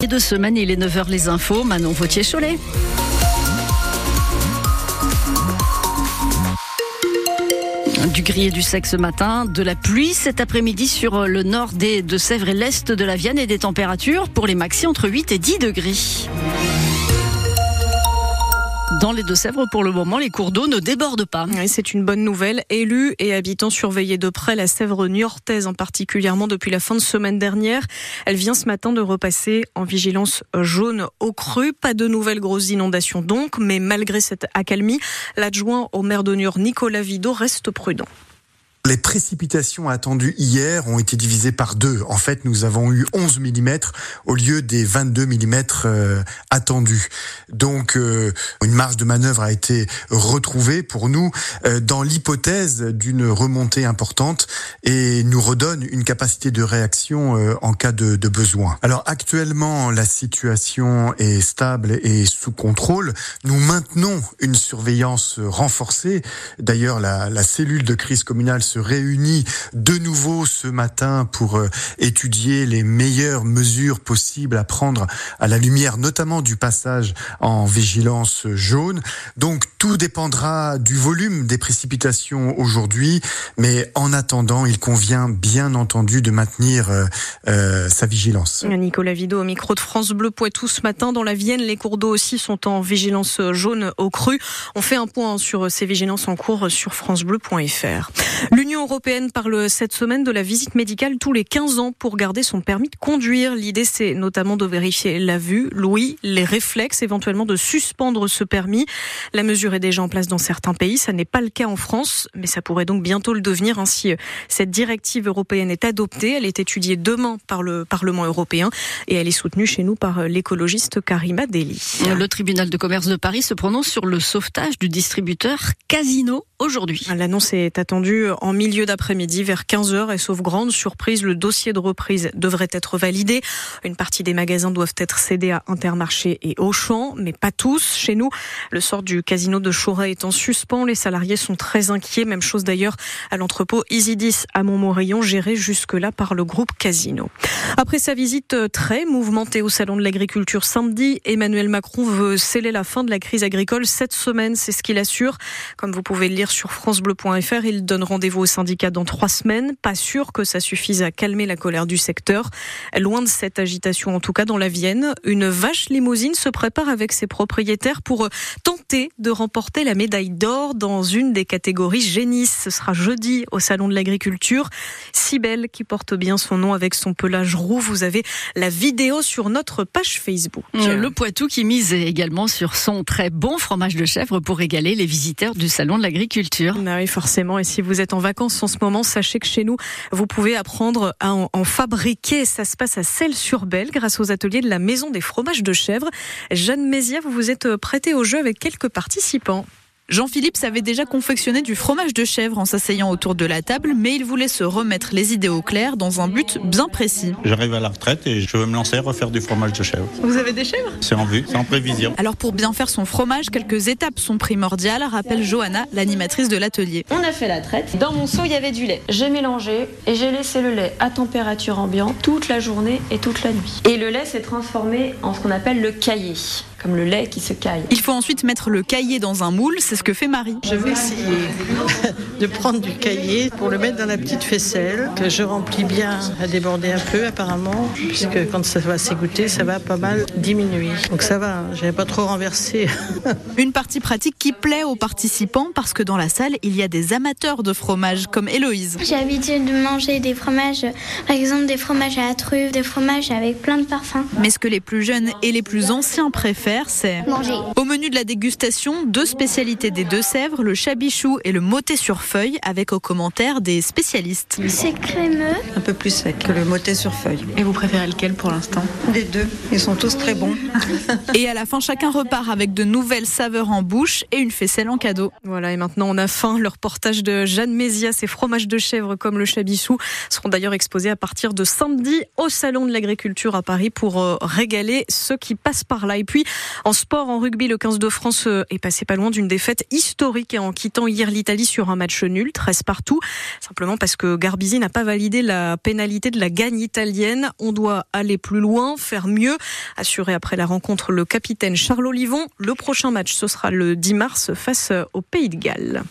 Et de semaine, il est 9h les infos, Manon Vautier-Cholet. Du gris et du sec ce matin, de la pluie cet après-midi sur le nord des Deux-Sèvres et l'est de la Vienne et des températures pour les maxi entre 8 et 10 degrés. Dans les Deux-Sèvres, pour le moment, les cours d'eau ne débordent pas. c'est une bonne nouvelle. Élus et habitants surveillés de près la Sèvre niortaise, en particulièrement depuis la fin de semaine dernière. Elle vient ce matin de repasser en vigilance jaune au cru. Pas de nouvelles grosses inondations donc, mais malgré cette accalmie, l'adjoint au maire de Niort, Nicolas Vido, reste prudent. Les précipitations attendues hier ont été divisées par deux. En fait, nous avons eu 11 mm au lieu des 22 mm euh, attendus. Donc, euh, une marge de manœuvre a été retrouvée pour nous euh, dans l'hypothèse d'une remontée importante et nous redonne une capacité de réaction en cas de, de besoin. Alors, actuellement, la situation est stable et sous contrôle. Nous maintenons une surveillance renforcée. D'ailleurs, la, la cellule de crise communale se réunit de nouveau ce matin pour euh, étudier les meilleures mesures possibles à prendre à la lumière notamment du passage en vigilance jaune. Donc tout dépendra du volume des précipitations aujourd'hui, mais en attendant, il convient bien entendu de maintenir euh, euh, sa vigilance. Nicolas Vido au micro de France Bleu Poitou ce matin. Dans la Vienne, les cours d'eau aussi sont en vigilance jaune au cru. On fait un point sur ces vigilances en cours sur francebleu.fr. L'Union européenne parle cette semaine de la visite médicale tous les 15 ans pour garder son permis de conduire. L'idée, c'est notamment de vérifier la vue, l'ouïe, les réflexes, éventuellement de suspendre ce permis. La mesure est déjà en place dans certains pays. Ça n'est pas le cas en France, mais ça pourrait donc bientôt le devenir. Ainsi, cette directive européenne est adoptée. Elle est étudiée demain par le Parlement européen et elle est soutenue chez nous par l'écologiste Karima Deli. Le tribunal de commerce de Paris se prononce sur le sauvetage du distributeur Casino aujourd'hui. L'annonce est attendue en milieu d'après-midi vers 15h et sauf grande surprise, le dossier de reprise devrait être validé. Une partie des magasins doivent être cédés à Intermarché et Auchan, mais pas tous. Chez nous, le sort du casino de Chauray est en suspens. Les salariés sont très inquiets. Même chose d'ailleurs à l'entrepôt Isidis à Montmorillon, géré jusque-là par le groupe Casino. Après sa visite très mouvementée au Salon de l'Agriculture samedi, Emmanuel Macron veut sceller la fin de la crise agricole cette semaine. C'est ce qu'il assure. Comme vous pouvez le lire sur francebleu.fr, il donne rendez-vous au syndicat dans trois semaines. Pas sûr que ça suffise à calmer la colère du secteur. Loin de cette agitation, en tout cas dans la Vienne, une vache limousine se prépare avec ses propriétaires pour tenter de remporter la médaille d'or dans une des catégories génisses. Ce sera jeudi au Salon de l'Agriculture. belle qui porte bien son nom avec son pelage roux. Vous avez la vidéo sur notre page Facebook. Le Poitou qui mise également sur son très bon fromage de chèvre pour régaler les visiteurs du Salon de l'Agriculture. Ah oui, forcément. Et si vous êtes en vacances en ce moment, sachez que chez nous, vous pouvez apprendre à en, fabriquer. Ça se passe à Celles-sur-Belle grâce aux ateliers de la Maison des fromages de chèvre. Jeanne Mézia, vous vous êtes prêtée au jeu avec quelques participants. Jean-Philippe savait déjà confectionner du fromage de chèvre en s'asseyant autour de la table, mais il voulait se remettre les idées au clair dans un but bien précis. J'arrive à la retraite et je veux me lancer à refaire du fromage de chèvre. Vous avez des chèvres? C'est en vue, c'est en prévision. Alors pour bien faire son fromage, quelques étapes sont primordiales, rappelle Johanna, l'animatrice de l'atelier. On a fait la traite. Dans mon seau, il y avait du lait. J'ai mélangé et j'ai laissé le lait à température ambiante toute la journée et toute la nuit. Et le lait s'est transformé en ce qu'on appelle le caillé comme le lait qui se caille. Il faut ensuite mettre le cahier dans un moule, c'est ce que fait Marie. Je vais essayer de prendre du cahier pour le mettre dans la petite faisselle, que je remplis bien à déborder un peu apparemment, puisque quand ça va s'égoutter, ça va pas mal diminuer. Donc ça va, je n'avais pas trop renversé. Une partie pratique qui plaît aux participants parce que dans la salle, il y a des amateurs de fromage comme Héloïse. J'ai l'habitude de manger des fromages, par exemple des fromages à la truffe, des fromages avec plein de parfums. Mais ce que les plus jeunes et les plus anciens préfèrent, c'est manger. Au menu de la dégustation, deux spécialités des Deux-Sèvres, le chabichou et le moté sur feuille, avec aux commentaires des spécialistes. C'est crémeux. Un peu plus sec que le moté sur feuille. Et vous préférez lequel pour l'instant? Les deux. Ils sont tous très bons. et à la fin, chacun repart avec de nouvelles saveurs en bouche et une faisselle en cadeau. Voilà, et maintenant on a faim. Le reportage de Jeanne Mézia, ses fromages de chèvre comme le chabichou seront d'ailleurs exposés à partir de samedi au Salon de l'Agriculture à Paris pour euh, régaler ceux qui passent par là. Et puis, En sport, en rugby, le 15 de France euh, est passé pas loin d'une défaite historique en quittant hier l'Italie sur un match nul, 13 partout. Simplement parce que Garbisi n'a pas validé la pénalité de la gagne italienne. On doit aller plus loin, faire mieux, assuré après la rencontre le capitaine Charles Olivon. Le prochain match, ce sera le 10 mars face au Pays de Galles.